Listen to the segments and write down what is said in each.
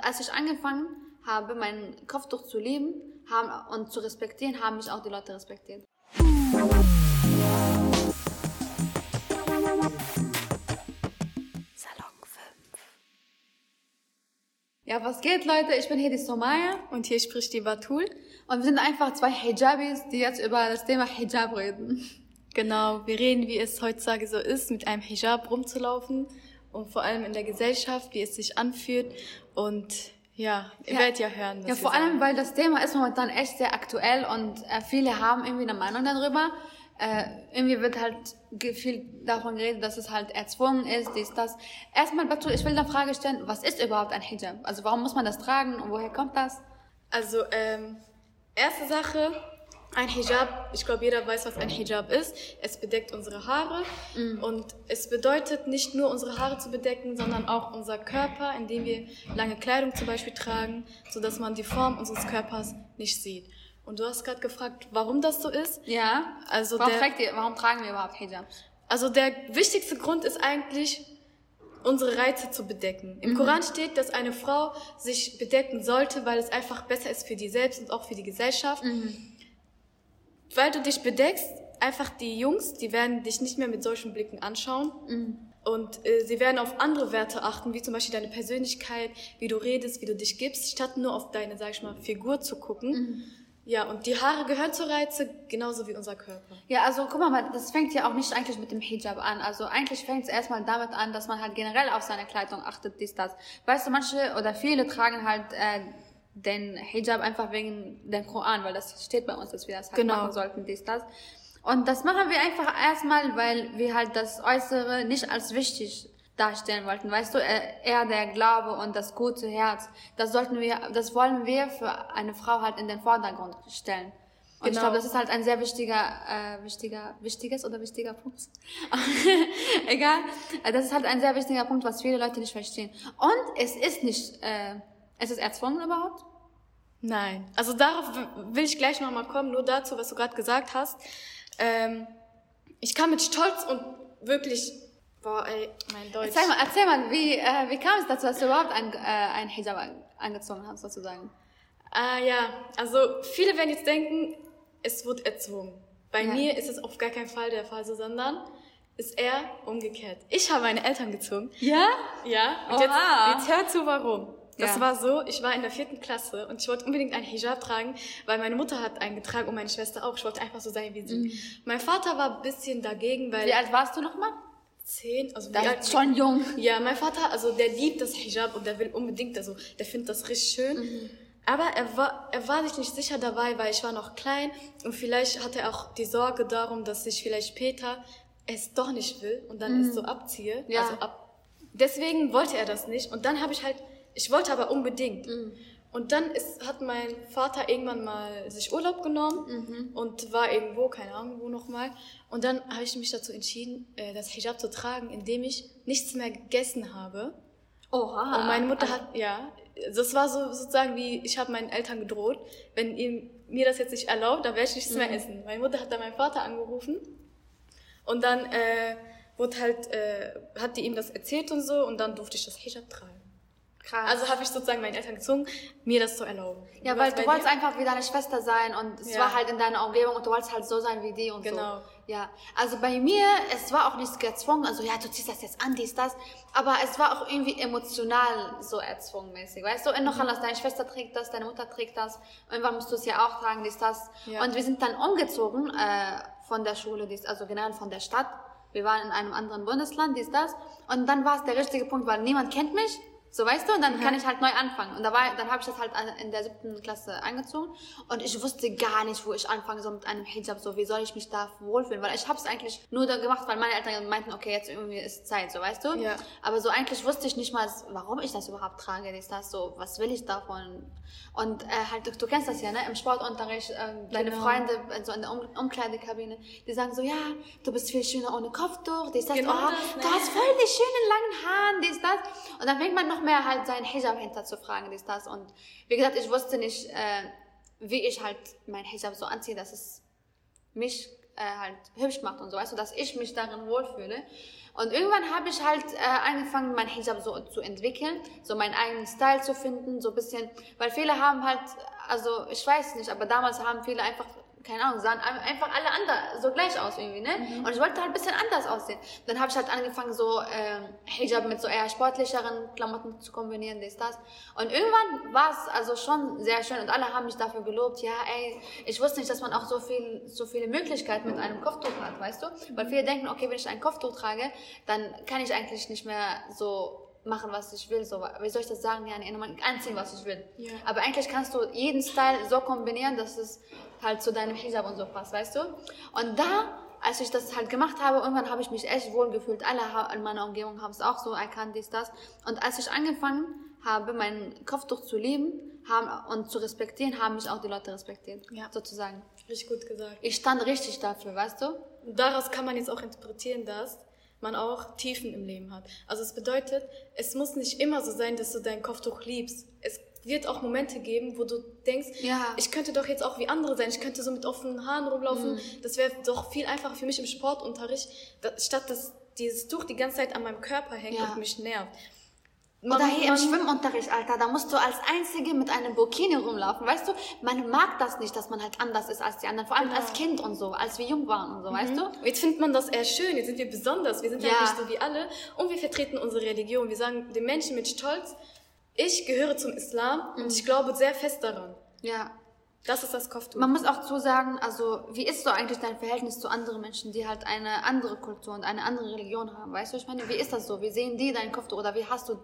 Und als ich angefangen habe, mein Kopftuch zu lieben haben, und zu respektieren, haben mich auch die Leute respektiert. Salon 5. Ja, was geht, Leute? Ich bin hier die Somaya. Und hier spricht die Batul. Und wir sind einfach zwei Hijabis, die jetzt über das Thema Hijab reden. Genau, wir reden, wie es heutzutage so ist, mit einem Hijab rumzulaufen und vor allem in der Gesellschaft, wie es sich anfühlt und ja, ihr Ja. werdet ja hören. Ja, vor allem, sagen. weil das Thema ist momentan echt sehr aktuell und äh, viele haben irgendwie eine Meinung darüber. Äh, irgendwie wird halt viel davon geredet, dass es halt erzwungen ist, dies, das. Erstmal, Batu, ich will eine Frage stellen, was ist überhaupt ein Hijab? Also warum muss man das tragen und woher kommt das? Also, ähm, erste Sache, ein Hijab, ich glaube, jeder weiß, was ein Hijab ist. Es bedeckt unsere Haare und es bedeutet nicht nur unsere Haare zu bedecken, sondern auch unser Körper, indem wir lange Kleidung zum Beispiel tragen, sodass man die Form unseres Körpers nicht sieht. Und du hast gerade gefragt, warum das so ist. Ja. Also warum, der- ihr, warum tragen wir überhaupt Hijabs? Also der wichtigste Grund ist eigentlich, unsere Reize zu bedecken. Im Koran steht, dass eine Frau sich bedecken sollte, weil es einfach besser ist für die selbst und auch für die Gesellschaft. Weil du dich bedeckst, einfach die Jungs, die werden dich nicht mehr mit solchen Blicken anschauen. Und äh, sie werden auf andere Werte achten, wie zum Beispiel deine Persönlichkeit, wie du redest, wie du dich gibst, statt nur auf deine, sag ich mal, Figur zu gucken. Ja, und die Haare gehören zur Reize, genauso wie unser Körper. Ja, also guck mal, das fängt ja auch nicht eigentlich mit dem Hijab an. Also eigentlich fängt es erstmal damit an, dass man halt generell auf seine Kleidung achtet, dies, das. Weißt du, manche oder viele tragen halt äh, den Hijab einfach wegen dem Koran, weil das steht bei uns, dass wir das halt Genau. machen sollten, dies, das. Und das machen wir einfach erstmal, weil wir halt das Äußere nicht als wichtig darstellen wollten. Weißt du, äh, eher der Glaube und das gute Herz. Das sollten wir, das wollen wir für eine Frau halt in den Vordergrund stellen. Und ich Genau. glaube, das ist halt ein sehr wichtiger, äh, wichtiger, wichtiges oder wichtiger Punkt. Egal. Äh, Das ist halt ein sehr wichtiger Punkt, was viele Leute nicht verstehen. Und es ist nicht, äh, es ist erzwungen überhaupt. Nein. Also darauf will ich gleich nochmal kommen, nur dazu, was du gerade gesagt hast. Ähm, ich kann mit Stolz und wirklich, boah, ey, mein Deutsch. Erzähl mal, erzähl mal, wie, äh, wie kam es dazu, dass du überhaupt ein, äh, ein Hijab an, angezogen hast, sozusagen? Ah ja, also viele werden jetzt denken, es wird erzwungen. Bei Ja. mir ist es auf gar keinen Fall der Fall, so, sondern ist eher umgekehrt. Ich habe meine Eltern gezogen. Ja? Ja, und jetzt, Oha. jetzt hör zu, warum. Das Ja. war so, ich war in der vierten Klasse und ich wollte unbedingt einen Hijab tragen, weil meine Mutter hat einen getragen und meine Schwester auch. Ich wollte einfach so sein wie sie. Mein Vater war ein bisschen dagegen, weil Wie alt warst du nochmal? zehn, also Das alt- ist schon jung. Ja, mein Vater, also der liebt das Hijab und der will unbedingt, also der findet das richtig schön. Aber er war, er war sich nicht sicher dabei, weil ich war noch klein und vielleicht hatte er auch die Sorge darum, dass ich vielleicht später es doch nicht will und dann es so abziehe. Ja. Also ab. Deswegen wollte er das nicht und dann habe ich halt, ich wollte aber unbedingt. Und dann ist, hat mein Vater irgendwann mal sich Urlaub genommen und war irgendwo, keine Ahnung wo nochmal. Und dann habe ich mich dazu entschieden, äh, das Hijab zu tragen, indem ich nichts mehr gegessen habe. Oha. Und meine Mutter hat, ja, das war so sozusagen wie, ich habe meinen Eltern gedroht, wenn ihr mir das jetzt nicht erlaubt, dann werde ich nichts mehr essen. Meine Mutter hat dann meinen Vater angerufen und dann äh, wurde halt, äh, hat die ihm das erzählt und so und dann durfte ich das Hijab tragen. Krass. Also habe ich sozusagen meinen Eltern gezwungen, mir das zu erlauben. Ja, weil du wolltest dir? einfach wie deine Schwester sein und es Ja. war halt in deiner Umgebung und du wolltest halt so sein wie die und Genau. so. Ja, also bei mir, es war auch nicht gezwungen, also ja, du ziehst das jetzt an, dies, das, aber es war auch irgendwie emotional so erzwungen mäßig, weißt du? Und Mhm. noch anders, deine Schwester trägt das, deine Mutter trägt das, irgendwann musst du es ja auch tragen, dies, das. Ja. Und wir sind dann umgezogen äh, von der Schule, dies, also generell von der Stadt. Wir waren in einem anderen Bundesland, dies, das. Und dann war es der richtige Punkt, weil niemand kennt mich. So weißt du, und dann kann ich halt neu anfangen. Und da war, dann habe ich das halt in der siebten Klasse angezogen und ich wusste gar nicht, wo ich anfange, so mit einem Hijab, so wie soll ich mich da wohlfühlen, weil ich habe es eigentlich nur da gemacht, weil meine Eltern meinten, okay, jetzt irgendwie ist Zeit, so weißt du. Ja. Aber so eigentlich wusste ich nicht mal, warum ich das überhaupt trage, ist das so, was will ich davon? Und äh, halt, du, du kennst das ja, ne? Im Sportunterricht, ähm, deine Genau. Freunde so in der um Umkleidekabine, die sagen so, ja, du bist viel schöner ohne Kopftuch, dies, das, Genau oh, das, ne? du hast voll die schönen langen Haaren, dies, das. Und dann fängt man noch mehr halt seinen Hijab hinter zu fragen, dies, das. Und wie gesagt, ich wusste nicht, äh, wie ich halt mein Hijab so anziehe, dass es mich äh, halt hübsch macht und so, weißt du, dass ich mich darin wohlfühle. Und irgendwann habe ich halt äh, angefangen, mein Hijab so zu entwickeln, so meinen eigenen Style zu finden, so ein bisschen, weil viele haben halt, also ich weiß nicht, aber damals haben viele einfach keine Ahnung, sahen einfach alle anders, so gleich aus irgendwie, ne? Mhm. Und ich wollte halt ein bisschen anders aussehen. Dann habe ich halt angefangen, so äh, Hijab mit so eher sportlicheren Klamotten zu kombinieren, das, das. Und irgendwann war es also schon sehr schön und alle haben mich dafür gelobt. Ja, ey, ich wusste nicht, dass man auch so viel, so viele Möglichkeiten mit einem Kopftuch hat, weißt du? Weil viele denken, okay, wenn ich ein Kopftuch trage, dann kann ich eigentlich nicht mehr so machen, was ich will. So, wie soll ich das sagen? Ja, anziehen, was ich will. Yeah. Aber eigentlich kannst du jeden Style so kombinieren, dass es halt zu deinem Hijab und so passt, weißt du? Und da, als ich das halt gemacht habe, irgendwann habe ich mich echt wohl gefühlt. Alle in meiner Umgebung haben es auch so erkannt, dies, das. Und als ich angefangen habe, meinen Kopftuch zu lieben haben, und zu respektieren, haben mich auch die Leute respektiert. Ja. Sozusagen. Richtig gut gesagt. Ich stand richtig dafür, weißt du? Daraus kann man jetzt auch interpretieren, dass man auch Tiefen im Leben hat. Also es bedeutet, es muss nicht immer so sein, dass du dein Kopftuch liebst. Es wird auch Momente geben, wo du denkst, ja. ich könnte doch jetzt auch wie andere sein, ich könnte so mit offenen Haaren rumlaufen. Mhm. Das wäre doch viel einfacher für mich im Sportunterricht, statt dass dieses Tuch die ganze Zeit an meinem Körper hängt ja. und mich nervt. Man, Oder hier im Schwimmunterricht, Alter, da musst du als Einzige mit einem Burkini rumlaufen, weißt du? Man mag das nicht, dass man halt anders ist als die anderen, vor allem genau. als Kind und so, als wir jung waren und so, mhm. weißt du? Jetzt findet man das eher schön, jetzt sind wir besonders, wir sind ja. ja nicht so wie alle und wir vertreten unsere Religion, wir sagen den Menschen mit Stolz, ich gehöre zum Islam mhm. und ich glaube sehr fest daran. Ja. Das ist das Kopftuch. Man muss auch zusagen, also wie ist so eigentlich dein Verhältnis zu anderen Menschen, die halt eine andere Kultur und eine andere Religion haben? Weißt du, ich meine, wie ist das so? Wie sehen die dein Kopftuch oder wie hast du,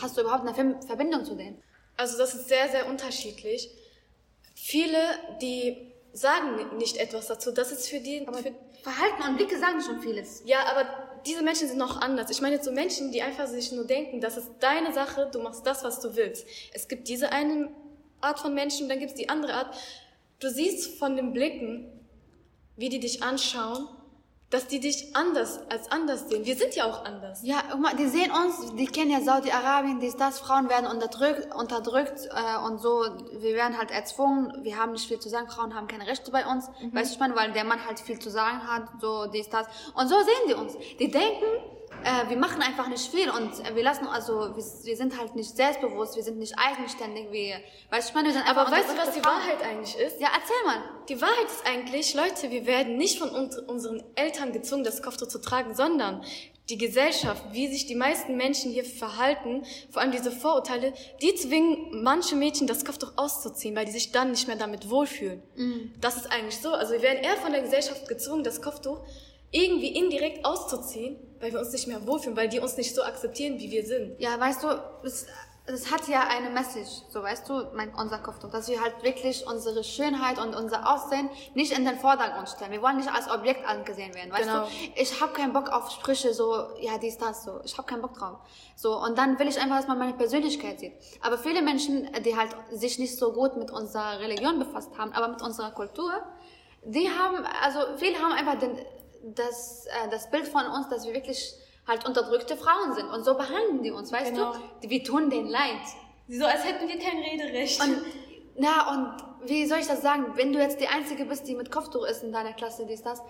hast du überhaupt eine Verbindung zu denen? Also das ist sehr, sehr unterschiedlich. Viele, die sagen nicht etwas dazu. Das ist für die... Aber für Verhalten und Blicke sagen schon vieles. Ja, aber diese Menschen sind noch anders. Ich meine jetzt so Menschen, die einfach sich nur denken, das ist deine Sache, du machst das, was du willst. Es gibt diese eine Art von Menschen und dann gibt es die andere Art. Du siehst von den Blicken, wie die dich anschauen, dass die dich anders als anders sehen. Wir sind ja auch anders. Ja, die sehen uns, die kennen ja Saudi-Arabien, dies, das, Frauen werden unterdrückt, unterdrückt äh, und so, wir werden halt erzwungen, wir haben nicht viel zu sagen, Frauen haben keine Rechte bei uns, mhm. weißt du, ich meine, weil der Mann halt viel zu sagen hat, so, dies, das. Und so sehen die uns. Die denken, äh, wir machen einfach nicht viel und wir lassen, also wir, wir, sind halt nicht selbstbewusst, wir sind nicht eigenständig, wir, weißt du, ich meine, wir sind Aber weißt du, was die Frauen. Wahrheit eigentlich ist? Ja, erzähl mal. Die Wahrheit ist eigentlich, Leute, wir werden nicht von uns, unseren Eltern gezwungen, das Kopftuch zu tragen, sondern die Gesellschaft, wie sich die meisten Menschen hier verhalten, vor allem diese Vorurteile, die zwingen manche Mädchen das Kopftuch auszuziehen, weil die sich dann nicht mehr damit wohlfühlen. Mm. Das ist eigentlich so. Also wir werden eher von der Gesellschaft gezwungen, das Kopftuch irgendwie indirekt auszuziehen, weil wir uns nicht mehr wohlfühlen, weil die uns nicht so akzeptieren, wie wir sind. Ja, weißt du, es, es hat ja eine Message, so weißt du, mein, unser Kopftuch, dass wir halt wirklich unsere Schönheit und unser Aussehen nicht in den Vordergrund stellen. Wir wollen nicht als Objekt angesehen werden, weißt genau. du? Ich habe keinen Bock auf Sprüche so, ja, dies, das, so. Ich habe keinen Bock drauf. So, und dann will ich einfach, dass man meine Persönlichkeit sieht. Aber viele Menschen, die halt sich nicht so gut mit unserer Religion befasst haben, aber mit unserer Kultur, die haben, also viele haben einfach den, das, äh, das Bild von uns, dass wir wirklich halt unterdrückte Frauen sind. Und so behandeln die uns, weißt genau. du? Wir tun denen leid. So als hätten wir kein Rederecht. Und, na, und wie soll ich das sagen? Wenn du jetzt die Einzige bist, die mit Kopftuch ist in deiner Klasse, dies, das,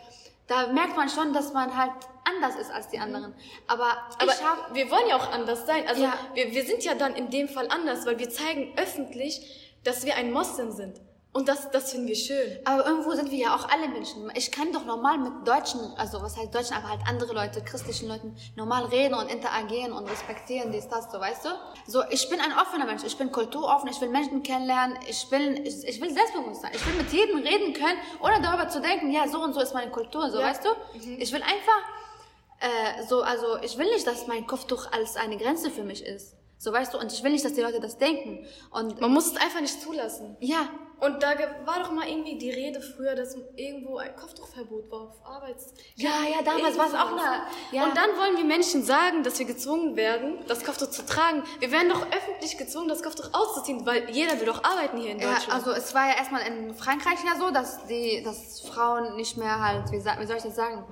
da merkt man schon, dass man halt anders ist als die anderen. Aber, Aber hab, wir wollen ja auch anders sein. Also ja. wir, wir sind ja dann in dem Fall anders, weil wir zeigen öffentlich, dass wir ein Moslem sind. Und das, das finden wir schön. Aber irgendwo sind wir ja auch alle Menschen. Ich kann doch normal mit Deutschen, also was heißt Deutschen, aber halt andere Leute, christlichen Leuten, normal reden und interagieren und respektieren, dies, das, so, weißt du? So, ich bin ein offener Mensch, ich bin kulturoffen, ich will Menschen kennenlernen, ich will, ich, ich will selbstbewusst sein, ich will mit jedem reden können, ohne darüber zu denken, ja, so und so ist meine Kultur, so, ja. weißt du? Mhm. Ich will einfach, äh, so, also, ich will nicht, dass mein Kopftuch als eine Grenze für mich ist. So weißt du, und ich will nicht, dass die Leute das denken. Und man muss es einfach nicht zulassen. Ja, und da war doch mal irgendwie die Rede früher, dass irgendwo ein Kopftuchverbot war auf Arbeits. Ja, ja, damals war es auch eine. Ja. Und dann wollen wir Menschen sagen, dass wir gezwungen werden, das Kopftuch zu tragen. Wir werden doch öffentlich gezwungen, das Kopftuch auszuziehen, weil jeder will doch arbeiten hier in Deutschland. Ja, also es war ja erstmal in Frankreich ja so, dass die, dass Frauen nicht mehr halt, wie, wie soll ich das sagen?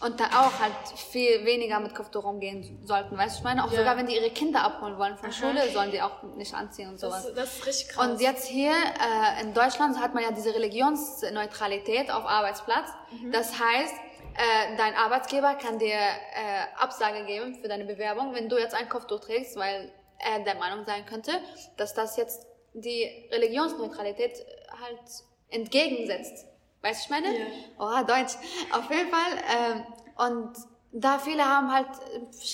Und da auch halt viel weniger mit Kopftuch umgehen sollten, weißt du, ich meine, auch ja. sogar wenn die ihre Kinder abholen wollen von Aha. Schule, sollen die auch nicht anziehen und sowas. Das, das ist richtig krass. Und jetzt hier äh, in Deutschland hat man ja diese Religionsneutralität auf Arbeitsplatz. Mhm. Das heißt, äh, dein Arbeitsgeber kann dir äh, Absage geben für deine Bewerbung, wenn du jetzt ein Kopftuch trägst, weil er der Meinung sein könnte, dass das jetzt die Religionsneutralität halt entgegensetzt. Weißt du, ich meine? Ja. Oh, Deutsch. Auf jeden Fall. Ähm, und da viele haben halt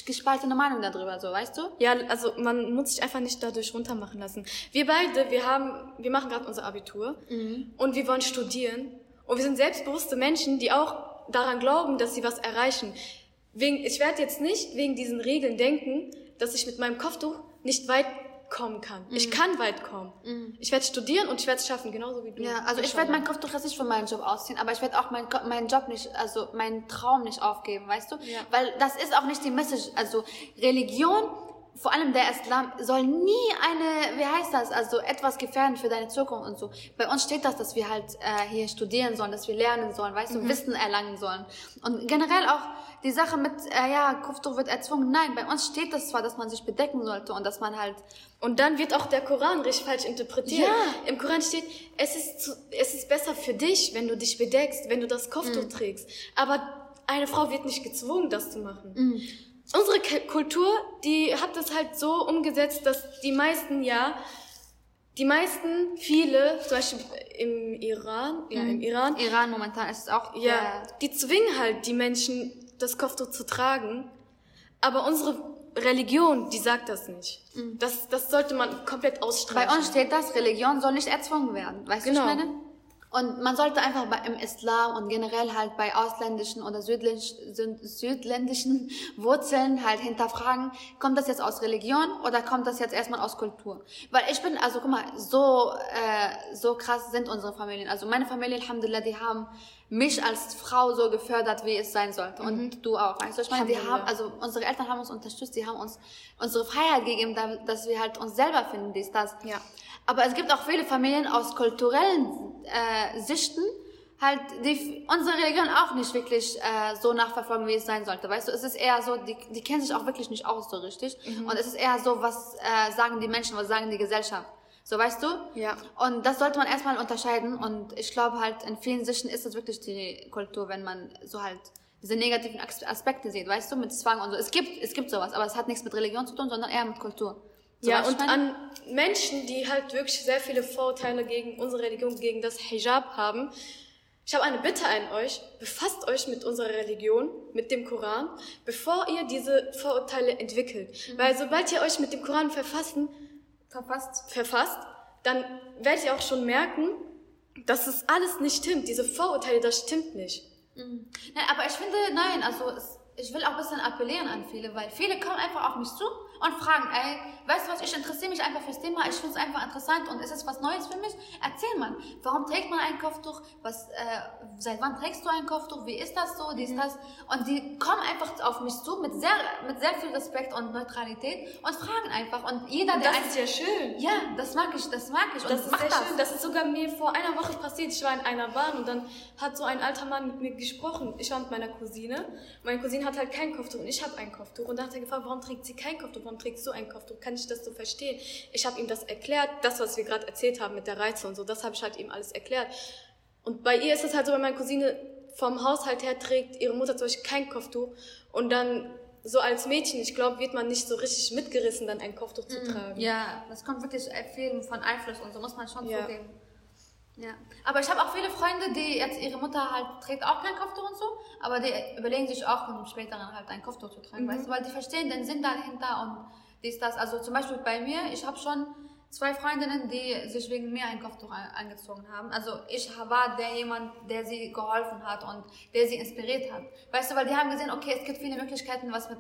gespaltene Meinung darüber, so, weißt du? Ja, also man muss sich einfach nicht dadurch runtermachen lassen. Wir beide, wir haben, wir machen gerade unser Abitur mhm. und wir wollen studieren und wir sind selbstbewusste Menschen, die auch daran glauben, dass sie was erreichen. Wegen, ich werde jetzt nicht wegen diesen Regeln denken, dass ich mit meinem Kopftuch nicht weit kommen kann. Mhm. Ich kann weit kommen. Mhm. Ich werde studieren und ich werde es schaffen, genauso wie du. Ja, also ich werde meinen Kopftuch jetzt nicht für meinen Job ausziehen, aber ich werde auch meinen meinen Job nicht, also meinen Traum nicht aufgeben, weißt du? Ja. Weil das ist auch nicht die Message. Also Religion vor allem der Islam soll nie eine, wie heißt das, also etwas gefährden für deine Zukunft und so. Bei uns steht das, dass wir halt äh, hier studieren sollen, dass wir lernen sollen, weißt du, mhm. Wissen erlangen sollen. Und generell auch die Sache mit, äh, ja, Kuftuch wird erzwungen. Nein, bei uns steht das zwar, dass man sich bedecken sollte und dass man halt... Und dann wird auch der Koran richtig falsch interpretiert. Ja. Im Koran steht, es ist, zu, es ist besser für dich, wenn du dich bedeckst, wenn du das Kopftuch mhm. trägst. Aber eine Frau wird nicht gezwungen, das zu machen. Mhm unsere Kultur, die hat das halt so umgesetzt, dass die meisten ja, die meisten, viele, zum Beispiel im Iran, ja, im mhm. Iran. Iran momentan ist es auch, ja, die zwingen halt die Menschen, das Kopftuch zu tragen. Aber unsere Religion, die sagt das nicht. Mhm. Das, das sollte man komplett ausstreichen. Bei uns steht das, Religion soll nicht erzwungen werden. Weißt genau. du, was ich meine? Und man sollte einfach bei, im Islam und generell halt bei ausländischen oder südländischen Wurzeln halt hinterfragen, kommt das jetzt aus Religion oder kommt das jetzt erstmal aus Kultur? Weil ich bin, also guck mal, so, äh, so krass sind unsere Familien. Also meine Familie, Alhamdulillah, die haben mich als Frau so gefördert, wie es sein sollte. Und mhm. du auch. Du, ich meine, die haben, also unsere Eltern haben uns unterstützt, die haben uns unsere Freiheit gegeben, dass wir halt uns selber finden, dies, das. Ja. Aber es gibt auch viele Familien aus kulturellen äh, Sichten, halt, die unsere Religion auch nicht wirklich äh, so nachverfolgen, wie es sein sollte. Weißt du, es ist eher so, die, die kennen sich auch wirklich nicht aus so richtig. Mhm. Und es ist eher so, was äh, sagen die Menschen, was sagen die Gesellschaft. So, weißt du? Ja. Und das sollte man erstmal unterscheiden. Und ich glaube halt, in vielen Sichten ist das wirklich die Kultur, wenn man so halt diese negativen Aspekte sieht, weißt du, mit Zwang und so. Es gibt, es gibt sowas, aber es hat nichts mit Religion zu tun, sondern eher mit Kultur. So ja, und an Menschen, die halt wirklich sehr viele Vorurteile gegen unsere Religion, gegen das Hijab haben. Ich habe eine Bitte an euch. Befasst euch mit unserer Religion, mit dem Koran, bevor ihr diese Vorurteile entwickelt. Mhm. Weil sobald ihr euch mit dem Koran verfassen, verfasst, verfasst, dann werdet ihr auch schon merken, dass es alles nicht stimmt. Diese Vorurteile, das stimmt nicht. Mhm. Nein, aber ich finde, nein, also es, ich will auch ein bisschen appellieren an viele, weil viele kommen einfach auf mich zu und fragen, ey, weißt du was, ich interessiere mich einfach fürs Thema, ich finde es einfach interessant und ist es was Neues für mich? Erzähl mal, warum trägt man ein Kopftuch? Was, äh, seit wann trägst du ein Kopftuch? Wie ist das so? Dies, mhm. das? Und die kommen einfach auf mich zu mit sehr, mit sehr viel Respekt und Neutralität und fragen einfach. Und jeder, der. Das ist ja schön. Ja, das mag ich, das mag ich. Das und ist sehr das. schön. Das ist sogar mir vor einer Woche passiert. Ich war in einer Bahn und dann hat so ein alter Mann mit mir gesprochen. Ich war mit meiner Cousine. Meine Cousine hat halt kein Kopftuch und ich habe ein Kopftuch. Und da hat er gefragt, warum trägt sie kein Kopftuch? Warum trägst du ein Kopftuch? Kann ich das so verstehen? Ich habe ihm das erklärt, das, was wir gerade erzählt haben mit der Reize und so, das habe ich halt ihm alles erklärt. Und bei ihr ist es halt so, wenn meine Cousine vom Haushalt her trägt, ihre Mutter zum Beispiel kein Kopftuch und dann so als Mädchen, ich glaube, wird man nicht so richtig mitgerissen, dann ein Kopftuch zu mhm. tragen. Ja, das kommt wirklich viel von Einfluss und so muss man schon ja. zugeben. Ja, aber ich habe auch viele Freunde, die jetzt ihre Mutter halt trägt auch kein Kopftuch und so, aber die überlegen sich auch im späteren halt ein Kopftuch zu tragen, mhm. weißt du, weil die verstehen den Sinn dahinter und dies, das. Also zum Beispiel bei mir, ich habe schon zwei Freundinnen, die sich wegen mir ein Kopftuch angezogen haben. Also ich war der jemand, der sie geholfen hat und der sie inspiriert hat. Weißt du, weil die haben gesehen, okay, es gibt viele Möglichkeiten, was mit,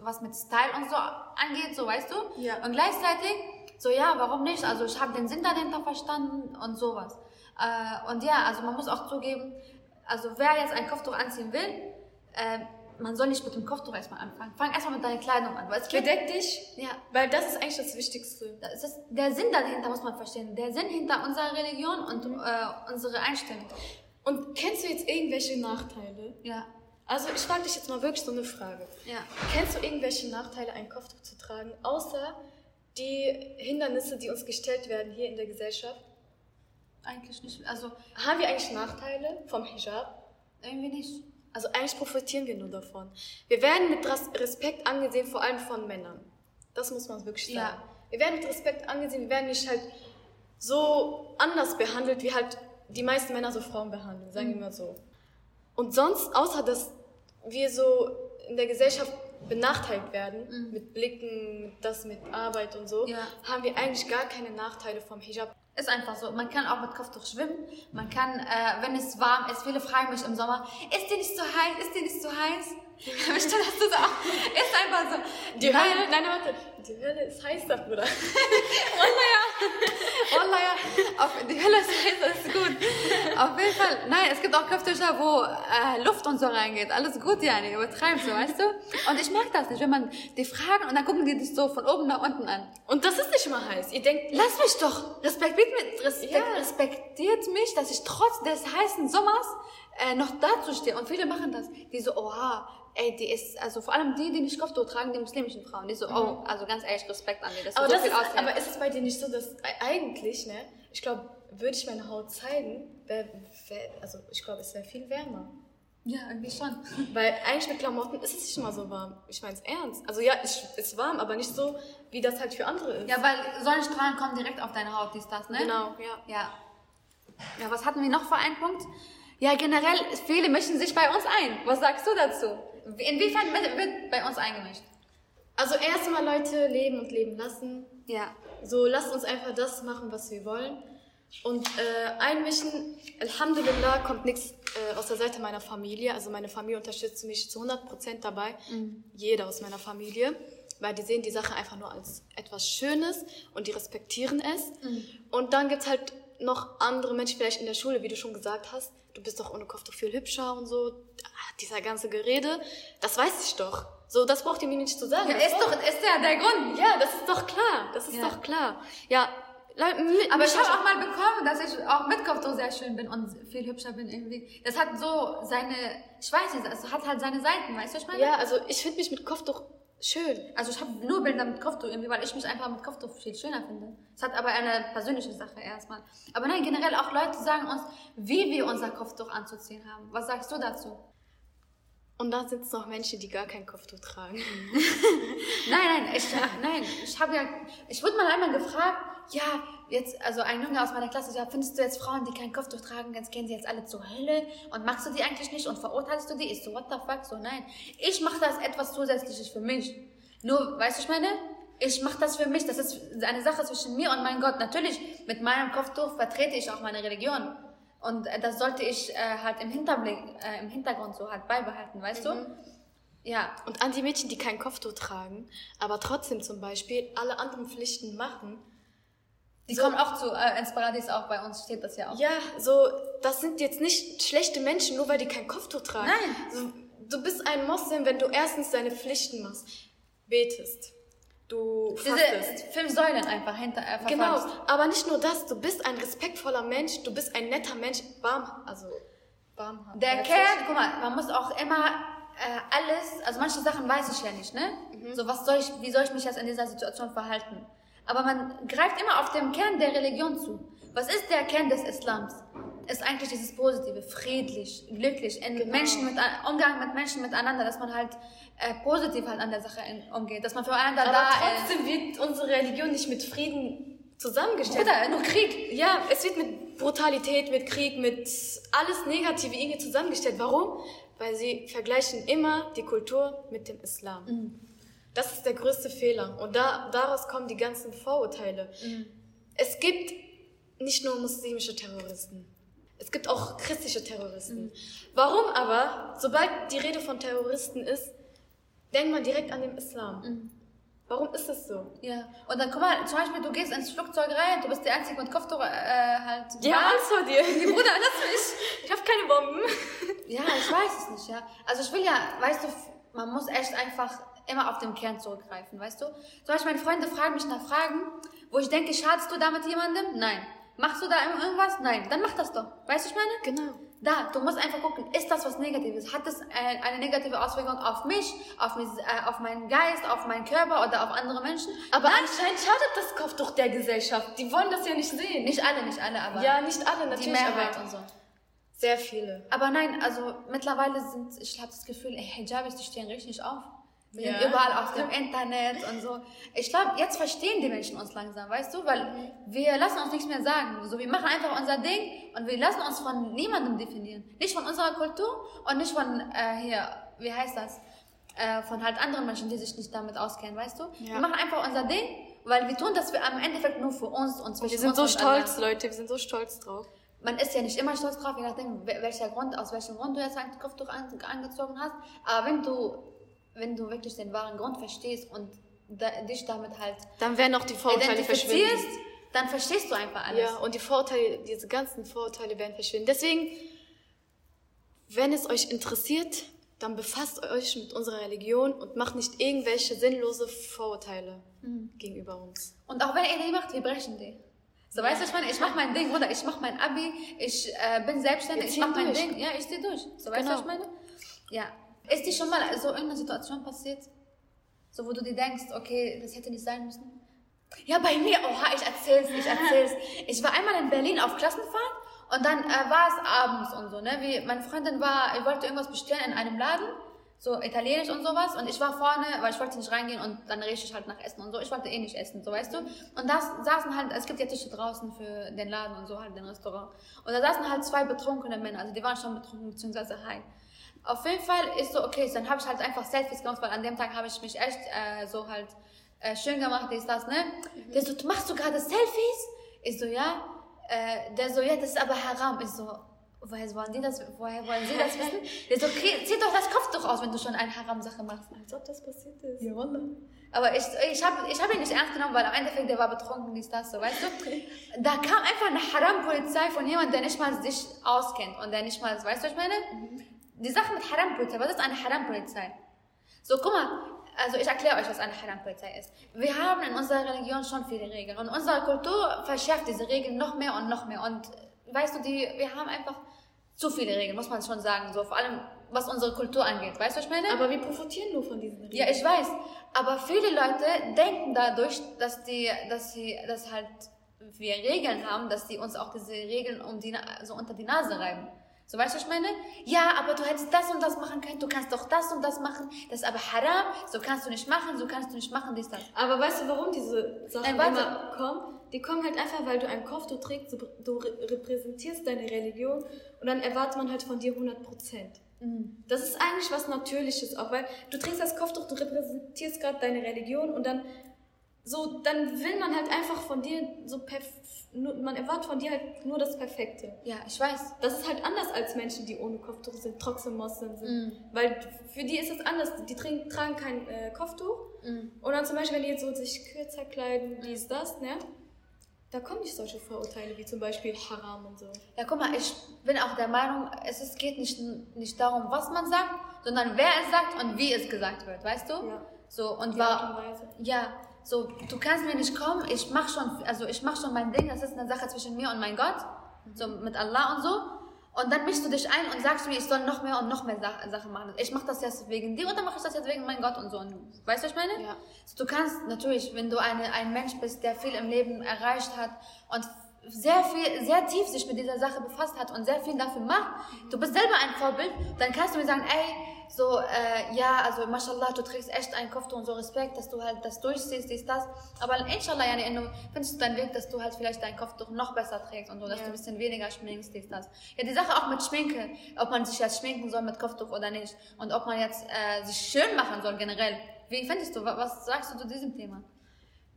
was mit Style und so angeht, so weißt du. Ja. Und gleichzeitig, so ja, warum nicht? Also ich habe den Sinn dahinter verstanden und sowas. Äh, und ja, also man muss auch zugeben, also wer jetzt ein Kopftuch anziehen will, äh, man soll nicht mit dem Kopftuch erstmal anfangen. Fang erstmal mit deiner Kleidung an. Weil es Bedeck dich. Ja. Weil das ist eigentlich das Wichtigste. Das ist, der Sinn dahinter muss man verstehen. Der Sinn hinter unserer Religion und mhm. äh, unsere Einstellung. Und kennst du jetzt irgendwelche Nachteile? Ja. Also ich frage dich jetzt mal wirklich so eine Frage. Ja. Kennst du irgendwelche Nachteile, ein Kopftuch zu tragen, außer die Hindernisse, die uns gestellt werden hier in der Gesellschaft? Eigentlich nicht. Also, Haben wir eigentlich Nachteile vom Hijab? irgendwie nicht. Also eigentlich profitieren wir nur davon. Wir werden mit Respekt angesehen, vor allem von Männern. Das muss man wirklich sagen. Ja. Wir werden mit Respekt angesehen, wir werden nicht halt so anders behandelt, wie halt die meisten Männer so Frauen behandeln, sagen Mhm. wir mal so. Und sonst, außer dass wir so in der Gesellschaft benachteiligt werden, mit Blicken, mit das, mit Arbeit und so, Mhm. Ja. haben wir eigentlich gar keine Nachteile vom Hijab. Ist einfach so. Man kann auch mit Kopftuch schwimmen. Man kann, äh, wenn es warm ist, viele fragen mich im Sommer, ist dir nicht so heiß? Ist dir nicht so heiß? Bestimmt hast du so auch. Ist einfach so. Die Nein. Hölle, nein, warte, die Hölle ist heiß da, Bruder. Wallah, ja. Auf, die Hölle ist heiß, das ist gut. Auf jeden Fall. Nein, es gibt auch Köftücher, wo äh, Luft und so reingeht. Alles gut, ja, nicht übertreibst du, weißt du? Und ich mag das nicht, wenn man die fragen und dann gucken die dich so von oben nach unten an. Und das ist nicht mal heiß. Ihr denkt, Lass mich doch. Respektiert mich, Respekt, Ja. respektiert mich, dass ich trotz des heißen Sommers äh, noch dazu stehe. Und viele machen das. Die so, oha, ey, die ist, also vor allem die, die nicht Kopftuch tragen, die muslimischen Frauen. Die so, oh, also ganz ehrlich, Respekt an dir. Das Mhm. aber, so das viel ist, aussehen. aber ist es bei dir nicht so, dass e- eigentlich, ne, ich glaube, würde ich meine Haut zeigen, wär, wär, also ich glaube, es wäre viel wärmer. ja, irgendwie schon. Weil eigentlich mit Klamotten ist es nicht immer so warm. Ich meine es ernst. Also ja, es ist warm, aber nicht so, wie das halt für andere ist. Ja, weil Sonnenstrahlen kommen direkt auf deine Haut, dies, das, ne? Genau, ja. Ja. Ja, was hatten wir noch für einen Punkt? Ja, generell, viele mischen sich bei uns ein. Was sagst du dazu? Inwiefern wird, bei uns eingemischt? Also erstmal Leute leben und leben lassen. Ja. So, lasst uns einfach das machen, was wir wollen. Und äh, einmischen, Alhamdulillah, kommt nichts äh, aus der Seite meiner Familie. Also meine Familie unterstützt mich zu 100% dabei. Jeder aus meiner Familie. Weil die sehen die Sache einfach nur als etwas Schönes und die respektieren es. Und dann gibt's halt noch andere Menschen, vielleicht in der Schule, wie du schon gesagt hast. Du bist doch ohne Kopftuch viel hübscher und so. Ah, Dieser ganze Gerede, das weiß ich doch. So, das braucht ihr mir nicht zu sagen. ja Das ist doch, ist ja der Grund. ja, das ist doch klar. Das ist Ja. doch klar. Ja, Aber ich habe auch mal bekommen, dass ich auch mit Kopftuch sehr schön bin und viel hübscher bin irgendwie. Das hat so seine, ich weiß nicht, es hat halt seine Seiten, weißt du, was ich meine? Ja, also ich finde mich mit Kopftuch schön. Also ich habe nur Bilder mit Kopftuch irgendwie, weil ich mich einfach mit Kopftuch viel schöner finde. Es hat aber eine persönliche Sache erstmal. Aber nein, generell auch Leute sagen uns, wie wir unser Kopftuch anzuziehen haben. Was sagst du dazu? Und dann sind es noch Menschen, die gar kein Kopftuch tragen. Nein, nein, ich, nein, ich habe ja, ich wurde mal einmal gefragt, ja, jetzt, also ein Junge aus meiner Klasse, ja, findest du jetzt Frauen, die kein Kopftuch tragen, jetzt gehen sie jetzt alle zur Hölle und magst du die eigentlich nicht und verurteilst du die? Ich so, what the fuck, so nein. Ich mache das etwas Zusätzliches für mich. Nur, weißt du, ich meine, ich mache das für mich, das ist eine Sache zwischen mir und mein Gott. Natürlich, mit meinem Kopftuch vertrete ich auch meine Religion. Und äh, das sollte ich äh, halt im Hinterblick, äh, im Hintergrund so halt beibehalten, weißt du? Ja, Und an die Mädchen, die kein Kopftuch tragen, aber trotzdem zum Beispiel alle anderen Pflichten machen. Die So. kommen auch zu äh, ins Paradies auch, bei uns steht das ja auch. Ja, so, das sind jetzt nicht schlechte Menschen, nur weil die kein Kopftuch tragen. Nein. So, du bist ein Moslem, wenn du erstens deine Pflichten machst, betest, du fastest. Diese fünf Säulen einfach hinter äh, Genau, verfolgst. aber nicht nur das, du bist ein respektvoller Mensch, du bist ein netter Mensch, warm, also warmhaft. Der. Kerl, guck mal, man muss auch immer äh, alles, also manche Sachen weiß ich ja nicht, ne? Mhm. So, was soll ich, wie soll ich mich jetzt in dieser Situation verhalten? Aber man greift immer auf den Kern der Religion zu. Was ist der Kern des Islams? Ist eigentlich dieses Positive, friedlich, glücklich, in Genau. Menschen mit, Umgang mit Menschen miteinander, dass man halt äh, positiv halt an der Sache in, umgeht, dass man füreinander Aber da ist. trotzdem wird unsere Religion nicht mit Frieden zusammengestellt. Bruder, nur Krieg. Ja, es wird mit Brutalität, mit Krieg, mit alles Negative irgendwie zusammengestellt. Warum? Weil sie vergleichen immer die Kultur mit dem Islam. Mhm. Das ist der größte Fehler. Und da, daraus kommen die ganzen Vorurteile. Mhm. Es gibt nicht nur muslimische Terroristen. Es gibt auch christliche Terroristen. Mhm. Warum aber, sobald die Rede von Terroristen ist, denkt man direkt an den Islam? Mhm. Warum ist das so? Ja, und dann guck mal, zum Beispiel, du gehst ins Flugzeug rein, du bist der Einzige mit Kopftuch äh, halt. Ja, Angst vor dir. Bruder, lass mich. Ich habe keine Bomben. Ja, ich weiß es nicht, ja. Also ich will ja, weißt du, man muss echt einfach immer auf den Kern zurückgreifen, weißt du? Zum Beispiel meine Freunde fragen mich nach Fragen, wo ich denke, schadest du damit jemandem? Nein. Machst du da irgendwas? Nein. Dann mach das doch. Weißt du, ich meine? Genau. Da, du musst einfach gucken, ist das was Negatives? Hat das äh, eine negative Auswirkung auf mich, auf, mich, äh, auf meinen Geist, auf meinen Körper oder auf andere Menschen? Aber anscheinend schadet das Kopftuch der Gesellschaft. Die wollen das ja nicht sehen. Nicht alle, nicht alle, aber ja, nicht alle, natürlich. die Mehrheit und so. Sehr viele. Aber nein, also mittlerweile sind, ich habe das Gefühl, ey, Hijabis, die stehen richtig auf. Wir Ja. sind überall auf dem Internet und so. Ich glaube, jetzt verstehen die Menschen uns langsam, weißt du? Weil wir lassen uns nichts mehr sagen. So, wir machen einfach unser Ding und wir lassen uns von niemandem definieren. Nicht von unserer Kultur und nicht von, äh, hier, wie heißt das? Äh, von halt anderen Menschen, die sich nicht damit auskennen, weißt du? Ja. Wir machen einfach unser Ding, weil wir tun das für am Endeffekt nur für uns und zwischen Wir sind uns so stolz, Allah Leute. Wir sind so stolz drauf. man ist ja nicht immer stolz drauf, je nachdem, wel- welcher Grund, aus welchem Grund du jetzt ein Kopftuch an, angezogen hast. Aber wenn du, wenn du wirklich den wahren Grund verstehst und da, dich damit halt Dann werden auch die Vorurteile verschwinden. dann verstehst du einfach alles. Ja, und die Vorurteile, diese ganzen Vorurteile werden verschwinden. Deswegen, wenn es euch interessiert, dann befasst euch mit unserer Religion und macht nicht irgendwelche sinnlose Vorurteile gegenüber uns. Und auch wenn ihr die macht, wir brechen die. So, weißt du, ich meine, ich mach mein Ding, Bruder, ich mach mein Abi, ich äh, bin selbstständig, ich ziehen mach mein durch. Ding, ja, ich zieh durch. So, weißt du, Genau. was ich meine? Ja. Ist dir schon mal so irgendeine Situation passiert, so wo du dir denkst, okay, das hätte nicht sein müssen? Ja, bei mir, oha, ich erzähl's, ich erzähl's. Ich war einmal in Berlin auf Klassenfahrt und dann äh, war es abends und so, ne? Wie, meine Freundin war, ich wollte irgendwas bestellen in einem Laden, so italienisch und sowas und ich war vorne, weil ich wollte nicht reingehen und dann rieche ich halt nach Essen und so. Ich wollte eh nicht essen, so weißt du. Und da saßen halt, es gibt ja Tische draußen für den Laden und so halt, den Restaurant. Und da saßen halt zwei betrunkene Männer, also die waren schon betrunken beziehungsweise high. Auf jeden Fall ist so, okay, dann habe ich halt einfach Selfies gemacht, weil an dem Tag habe ich mich echt äh, so halt äh, schön gemacht, dies, das, ne? Der so, machst du gerade Selfies? Ich so, ja. Äh, der so, ja, das ist aber haram. Ich so, woher wollen die das, woher wollen sie das wissen? Der so, okay, zieh doch das Kopftuch aus, wenn du schon eine Haram-Sache machst. Als ob das passiert ist. Ja, Wallah. Aber ich, ich habe ich hab ihn nicht ernst genommen, weil am Endeffekt der war betrunken, dies, das, so, weißt du? Da kam einfach eine Haram-Polizei von jemandem, der nicht mal sich auskennt und der nicht mal, weißt du, was ich meine? Die Sache mit Haram-Polizei, was ist eine Haram-Polizei? So, guck mal, also ich erkläre euch, was eine Haram-Polizei ist. Wir haben in unserer Religion schon viele Regeln und unsere Kultur verschärft diese Regeln noch mehr und noch mehr. Und weißt du, die, wir haben einfach zu viele Regeln, muss man schon sagen, so vor allem was unsere Kultur angeht. Weißt du, was ich meine? Aber wir profitieren nur von diesen Regeln. Ja, ich weiß. Aber viele Leute denken dadurch, dass die, dass sie, dass halt wir Regeln haben, dass die uns auch diese Regeln um die, so unter die Nase reiben. So, weißt du, was ich meine? Ja, aber du hättest das und das machen können, du kannst doch das und das machen, das ist aber haram, so kannst du nicht machen, so kannst du nicht machen, dies, das. Aber weißt du, warum diese Sachen Nein, immer kommen? Die kommen halt einfach, weil du ein Kopftuch trägst, du, du re- repräsentierst deine Religion und dann erwartet man halt von dir 100 Prozent. Das ist eigentlich was Natürliches auch, weil du trägst das Kopftuch, du repräsentierst gerade deine Religion und dann so, dann will man halt einfach von dir so perf man erwartet von dir halt nur das Perfekte. Ja, ich weiß. Das ist halt anders als Menschen, die ohne Kopftuch sind, trotzdem Moslem sind. Weil für die ist es anders. Die tragen, tragen kein äh, Kopftuch. Und dann zum Beispiel, wenn die jetzt so sich kürzer kleiden, dies, das, ne? Da kommen nicht solche Vorurteile wie zum Beispiel Haram und so. Ja, guck mal, ich bin auch der Meinung, es ist, geht nicht, nicht darum, was man sagt, sondern wer es sagt und wie es gesagt wird, weißt du? Ja. So, und Die war, Art und Weise. Ja, so, du kannst mir nicht kommen, ich mach schon, also ich mach schon mein Ding, das ist eine Sache zwischen mir und mein Gott, so mit Allah und so. Und dann mischst du dich ein und sagst mir, ich soll noch mehr und noch mehr Sa Sachen machen. Ich mach das jetzt wegen dir oder mache ich das jetzt wegen meinem Gott und so. Und weißt du, was ich meine? Ja. So, du kannst natürlich, wenn du eine, ein Mensch bist, der viel im Leben erreicht hat und sehr viel, sehr tief sich mit dieser Sache befasst hat und sehr viel dafür macht, du bist selber ein Vorbild, dann kannst du mir sagen, ey, so, äh, ja, also, mashallah, du trägst echt ein Kopftuch und so Respekt, dass du halt das durchziehst, dies, das. Aber inshallah, yani, du findest du deinen Weg, dass du halt vielleicht dein Kopftuch noch besser trägst und so, dass Ja. du ein bisschen weniger schminkst, dies, das. Ja, die Sache auch mit Schminke, ob man sich jetzt schminken soll mit Kopftuch oder nicht und ob man jetzt äh, sich schön machen soll generell. Wie findest du, wa- was sagst du zu diesem Thema?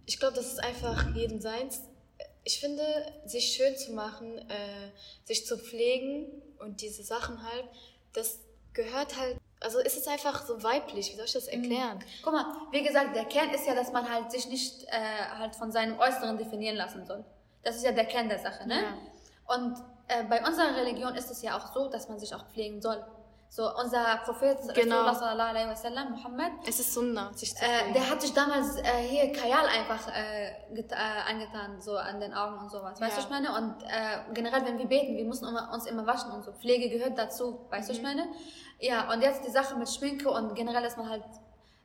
Ich glaube, das ist einfach jeden seins. Ich finde, sich schön zu machen, äh, sich zu pflegen und diese Sachen halt, das gehört halt, also ist es einfach so weiblich, wie soll ich das erklären? Guck mal, wie gesagt, der Kern ist ja, dass man halt sich nicht äh, halt von seinem Äußeren definieren lassen soll. Das ist ja der Kern der Sache, ne? Und äh, bei unserer Religion ist es ja auch so, dass man sich auch pflegen soll. So, unser Prophet, Genau. Rasulullah wasallam, Muhammad, Es ist Sunna, sich zu äh, der hat sich damals äh, hier Kajal einfach äh, äh, angetan, so an den Augen und sowas. Weißt Ja. du, ich meine? Und äh, generell, wenn wir beten, wir müssen uns immer waschen und so. Pflege gehört dazu. Weißt du, Mhm. ich meine? Ja, und jetzt die Sache mit Schminke und generell, dass man halt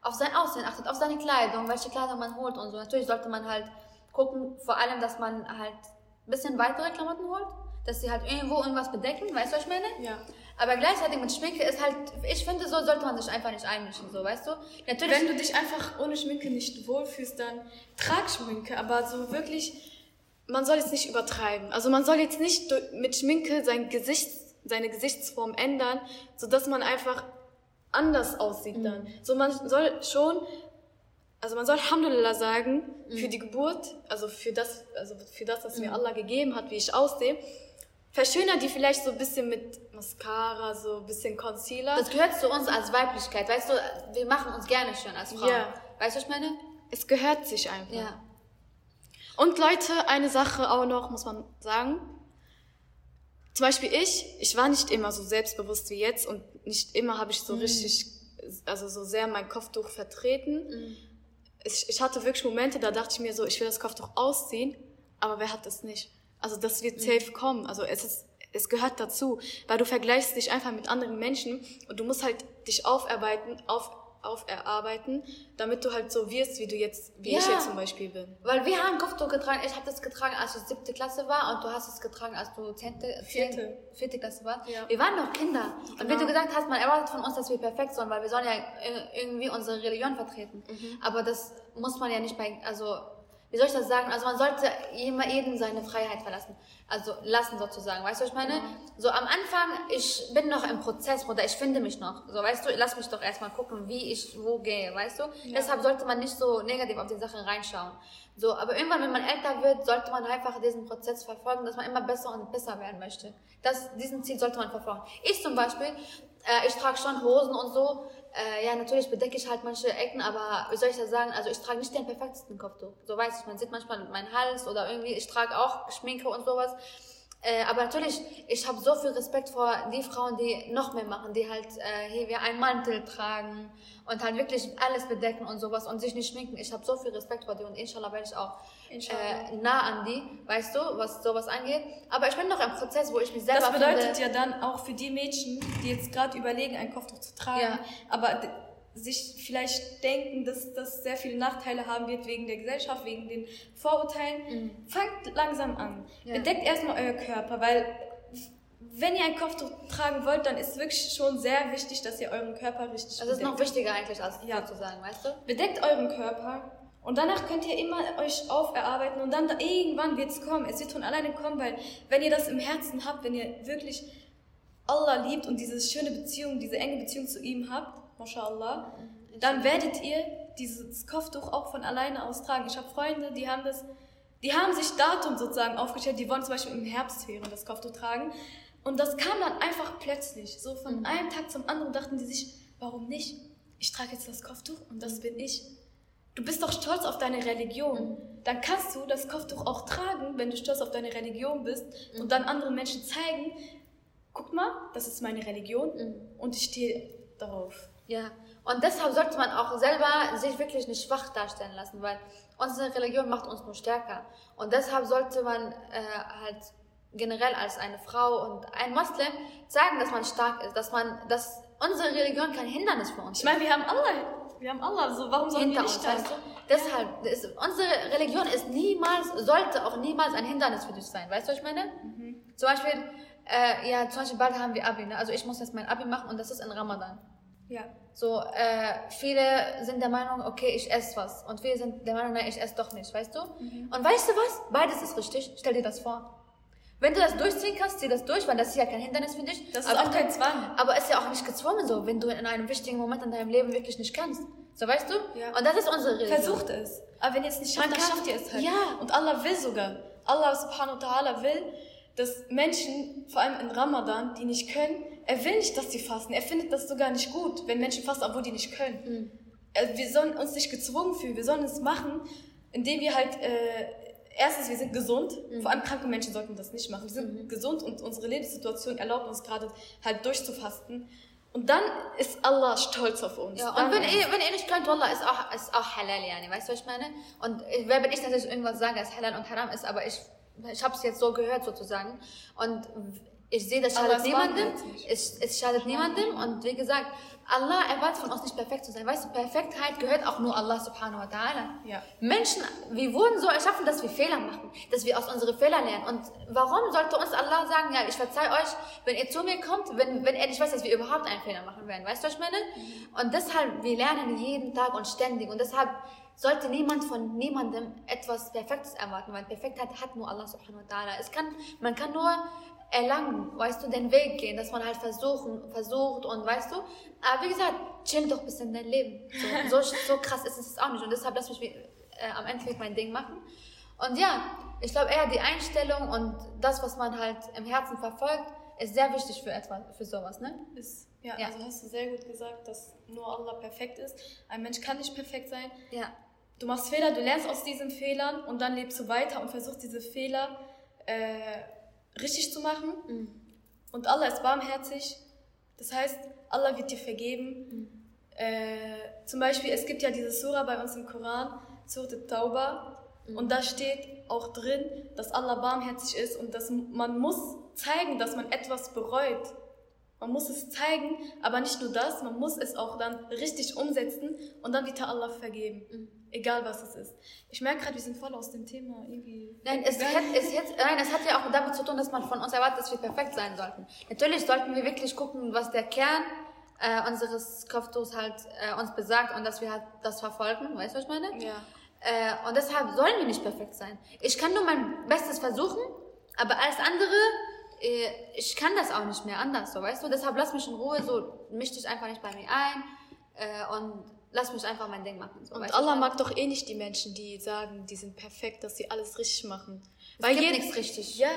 auf sein Aussehen achtet, auf seine Kleidung, welche Kleidung man holt und so. Natürlich sollte man halt gucken, vor allem, dass man halt ein bisschen weitere Klamotten holt, dass sie halt irgendwo irgendwas bedecken, weißt du, was ich meine? ja. Aber gleichzeitig mit Schminke ist halt, ich finde, so sollte man sich einfach nicht einmischen, so, weißt du? Natürlich. Wenn du dich einfach ohne Schminke nicht wohlfühlst, dann trag Schminke. Aber so wirklich, man soll jetzt nicht übertreiben. Also man soll jetzt nicht mit Schminke sein Gesicht, seine Gesichtsform ändern, sodass man einfach anders aussieht dann. So man soll schon, also man soll Alhamdulillah sagen, für die Geburt, also für das, also für das, was mir Allah gegeben hat, wie ich aussehe, verschöner die vielleicht so ein bisschen mit Mascara, so ein bisschen Concealer. Das gehört zu uns als Weiblichkeit, weißt du, wir machen uns gerne schön als Frauen. Ja. Weißt du, was ich meine? es gehört sich einfach. Ja. Und Leute, eine Sache auch noch, muss man sagen. Zum Beispiel ich, ich war nicht immer so selbstbewusst wie jetzt und nicht immer habe ich so richtig, also so sehr mein Kopftuch vertreten. Ich, ich hatte wirklich Momente, da dachte ich mir so, ich will das Kopftuch ausziehen, aber wer hat das nicht? Also das wird safe kommen. Also es ist, es gehört dazu, weil du vergleichst dich einfach mit anderen Menschen und du musst halt dich aufarbeiten, auf, auferarbeiten, damit du halt so wirst, wie du jetzt, wie ich Ja. jetzt zum Beispiel bin. Weil wir haben Kopftuch getragen, ich habe das getragen, als ich siebte Klasse war und du hast es getragen, als du zehnte, Vierte. zehn- vierte Klasse warst. Ja. Wir waren noch Kinder. Und wie Genau. du gesagt hast, man erwartet von uns, dass wir perfekt sind, weil wir sollen ja irgendwie unsere Religion vertreten. Mhm. Aber das muss man ja nicht bei, also, wie soll ich das sagen? Also man sollte immer jedem seine Freiheit verlassen. Also lassen sozusagen. Weißt du, was ich meine? So am Anfang, ich bin noch im Prozess, oder ich finde mich noch. So, weißt du, lass mich doch erstmal gucken, wie ich wo gehe, weißt du? Deshalb sollte man nicht so negativ auf die Sachen reinschauen. So, aber irgendwann, wenn man älter wird, sollte man einfach diesen Prozess verfolgen, dass man immer besser und besser werden möchte. Das, diesen Ziel sollte man verfolgen. Ich zum Beispiel, äh, ich trage schon Hosen und so. Äh, ja, natürlich bedecke ich halt manche Ecken, aber wie soll ich das sagen? Also ich trage nicht den perfektesten Kopftuch. So weiß ich, man sieht manchmal meinen Hals oder irgendwie, ich trage auch Schminke und sowas. Äh, aber natürlich, ich habe so viel Respekt vor die Frauen, die noch mehr machen, die halt äh, hier wie einen Mantel tragen und halt wirklich alles bedecken und sowas und sich nicht schminken. Ich habe so viel Respekt vor die und inshallah werde ich auch äh, nah an die, weißt du, was sowas angeht. Aber ich bin noch im Prozess, wo ich mich selber Das bedeutet finde, ja dann auch für die Mädchen, die jetzt gerade überlegen, ein Kopftuch zu tragen, Ja. aber sich vielleicht denken, dass das sehr viele Nachteile haben wird wegen der Gesellschaft, wegen den Vorurteilen. Fangt langsam an. Mhm. Ja. Bedeckt erstmal euer Körper, weil wenn ihr ein Kopftuch tragen wollt, dann ist wirklich schon sehr wichtig, dass ihr euren Körper richtig das ist noch bedeckt. wichtiger eigentlich als Ja. sozusagen, weißt du? Bedeckt euren Körper und danach könnt ihr immer euch auferarbeiten und dann da, irgendwann wird es kommen. Es wird von alleine kommen, weil wenn ihr das im Herzen habt, wenn ihr wirklich Allah liebt und diese schöne Beziehung, diese enge Beziehung zu ihm habt, mashallah, dann werdet ihr dieses Kopftuch auch von alleine aus tragen. Ich habe Freunde, die haben das, die haben sich Datum sozusagen aufgestellt, die wollen zum Beispiel im Herbstferien das Kopftuch tragen und das kam dann einfach plötzlich, so von einem Tag zum anderen dachten die sich, warum nicht? Ich trage jetzt das Kopftuch und das bin ich. Du bist doch stolz auf deine Religion. Dann kannst du das Kopftuch auch tragen, wenn du stolz auf deine Religion bist und dann anderen Menschen zeigen, guck mal, das ist meine Religion und ich stehe darauf. Ja, und deshalb sollte man auch selber sich wirklich nicht schwach darstellen lassen, weil unsere Religion macht uns nur stärker. Und deshalb sollte man äh, halt generell als eine Frau und ein Muslim sagen, dass man stark ist, dass man, dass unsere Religion kein Hindernis für uns Ich meine, wir haben Allah, wir haben Allah, so warum sollen hinter wir uns, nicht weißt das? du? Deshalb, ist, unsere Religion ist niemals, sollte auch niemals ein Hindernis für dich sein. Weißt du, was ich meine? Zum Beispiel, äh, ja, zum Beispiel bald haben wir Abi, ne? Also ich muss jetzt mein Abi machen und das ist in Ramadan. Ja. So, äh, viele sind der Meinung, okay, ich esse was. Und viele sind der Meinung, nein, ich esse doch nicht, weißt du? Mhm. Und weißt du was? Beides ist richtig. Stell dir das vor. Wenn du das durchziehen kannst, zieh das durch, weil das ist ja kein Hindernis für dich. Das ist Aber auch kein Zwang. Aber es ist ja auch nicht gezwungen so, wenn du in einem wichtigen Moment in deinem Leben wirklich nicht kannst. So, weißt du? Ja. Und das ist unsere Religion. Versucht es. Aber wenn ihr es nicht schafft, dann schafft ihr es halt. Ja. Und Allah will sogar. Allah subhanahu wa ta'ala will, dass Menschen, vor allem in Ramadan, die nicht können, er will nicht, dass sie fasten. Er findet das sogar nicht gut, wenn Menschen fasten, obwohl die nicht können. Mhm. Also wir sollen uns nicht gezwungen fühlen. Wir sollen es machen, indem wir halt, äh, erstens, wir sind gesund. Mhm. Vor allem kranke Menschen sollten das nicht machen. Wir sind gesund und unsere Lebenssituation erlaubt uns gerade halt durchzufasten. Und dann ist Allah stolz auf uns. Ja, und dann wenn ihr, wenn ihr nicht könnt, Wallah, ist auch, ist auch halal, yani, weißt du, was ich meine? Und wer bin ich, dass ich irgendwas sage, dass halal und haram ist, aber ich, ich habe es jetzt so gehört, sozusagen. Und ich sehe, das schadet niemandem. Es, es schadet niemandem. Und wie gesagt, Allah erwartet von uns nicht perfekt zu sein. Weißt du, Perfektheit gehört auch nur Allah subhanahu wa ta'ala. Ja. Menschen, wir wurden so erschaffen, dass wir Fehler machen, dass wir aus unseren Fehlern lernen. Und warum sollte uns Allah sagen, ja, ich verzeih euch, wenn ihr zu mir kommt, wenn, wenn er nicht weiß, dass wir überhaupt einen Fehler machen werden. Weißt du, was ich meine? Und deshalb, wir lernen jeden Tag und ständig. Und deshalb sollte niemand von niemandem etwas Perfektes erwarten, weil Perfektheit hat nur Allah subhanahu wa ta'ala. Es kann, man kann nur erlangen, weißt du, den Weg gehen, dass man halt versuchen, versucht und weißt du. Aber wie gesagt, chill doch ein bisschen dein Leben. So, so, so krass ist es auch nicht. Und deshalb lass mich äh, am Endeffekt mein Ding machen. Und ja, ich glaube eher die Einstellung und das, was man halt im Herzen verfolgt, ist sehr wichtig für etwas, für sowas, ne? ist, ja, Ja. also hast du sehr gut gesagt, dass nur Allah perfekt ist. Ein Mensch kann nicht perfekt sein. Ja. Du machst Fehler, du lernst aus diesen Fehlern und dann lebst du weiter und versuchst diese Fehler äh, richtig zu machen. Und Allah ist barmherzig. Das heißt, Allah wird dir vergeben. Äh, zum Beispiel, es gibt ja diese Surah bei uns im Koran, Surah Tauba. Und da steht auch drin, dass Allah barmherzig ist und dass man muss zeigen, dass man etwas bereut. Man muss es zeigen, aber nicht nur das, man muss es auch dann richtig umsetzen und dann wird dir Allah vergeben. Egal was es ist. Ich merke gerade, wir sind voll aus dem Thema irgendwie. Nein, es hat, es, hat, nein, es hat ja auch damit zu tun, dass man von uns erwartet, dass wir perfekt sein sollten. Natürlich sollten wir wirklich gucken, was der Kern äh, unseres Kopftuchs halt äh, uns besagt und dass wir halt das verfolgen. Weißt du, was ich meine? Ja. Äh, und deshalb sollen wir nicht perfekt sein. Ich kann nur mein Bestes versuchen, aber alles andere, ich kann das auch nicht mehr anders, so weißt du. Deshalb lass mich in Ruhe, so misch dich einfach nicht bei mir ein äh, und lass mich einfach mein Ding machen. So, Und Allah mag doch eh nicht die Menschen, die sagen, die sind perfekt, dass sie alles richtig machen. Es gibt jed- nichts richtig. Ja,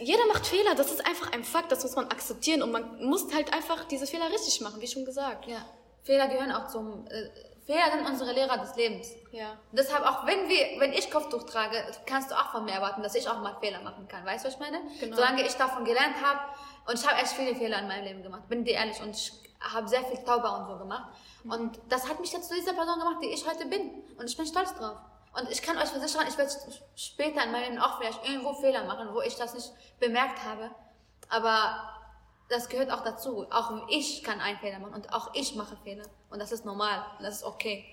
jeder macht Fehler, das ist einfach ein Fakt, das muss man akzeptieren und man muss halt einfach diese Fehler richtig machen, wie schon gesagt. Ja, Fehler gehören auch zum. Äh, Fehler sind unsere Lehrer des Lebens. Ja. Und deshalb auch, wenn wir, wenn ich Kopftuch trage, kannst du auch von mir erwarten, dass ich auch mal Fehler machen kann. Weißt du, was ich meine? Genau. Solange ich davon gelernt habe und ich habe echt viele Fehler in meinem Leben gemacht, bin dir ehrlich und ich habe sehr viel Tauber und so gemacht. Und das hat mich jetzt zu dieser Person gemacht, die ich heute bin. Und ich bin stolz drauf. Und ich kann euch versichern, ich werde später in meinem Leben auch vielleicht irgendwo Fehler machen, wo ich das nicht bemerkt habe. Aber das gehört auch dazu. Auch ich kann einen Fehler machen und auch ich mache Fehler. Und das ist normal. Und das ist okay.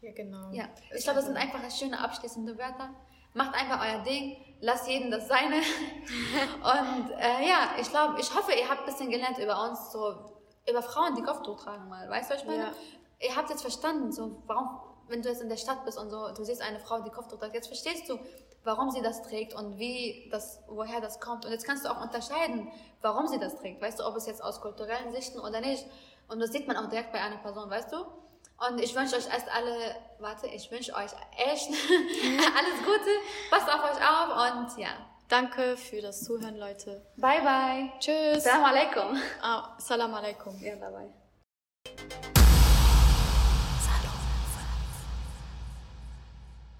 Ja, genau. Ja, ich glaube, das sind einfach schöne abschließende Wörter. Macht einfach euer Ding, lasst jeden das seine. Und äh, ja, ich glaube, ich hoffe, ihr habt ein bisschen gelernt über uns, so über Frauen, die Kopftuch tragen mal. Weißt du, ich meine? Ja. Ihr habt jetzt verstanden, so warum, wenn du jetzt in der Stadt bist und so, du siehst eine Frau, die Kopftuch trägt, jetzt verstehst du, warum sie das trägt und wie das, woher das kommt. Und jetzt kannst du auch unterscheiden, warum sie das trägt. Weißt du, ob es jetzt aus kulturellen Sichten oder nicht. Und das sieht man auch direkt bei einer Person, weißt du? Und ich wünsche euch erst alle, warte, ich wünsche euch echt alles Gute. Passt auf euch auf und ja. Danke für das Zuhören, Leute. Bye bye. Tschüss. Assalamu alaikum. Ah, Salam alaikum. Ja, bye bye.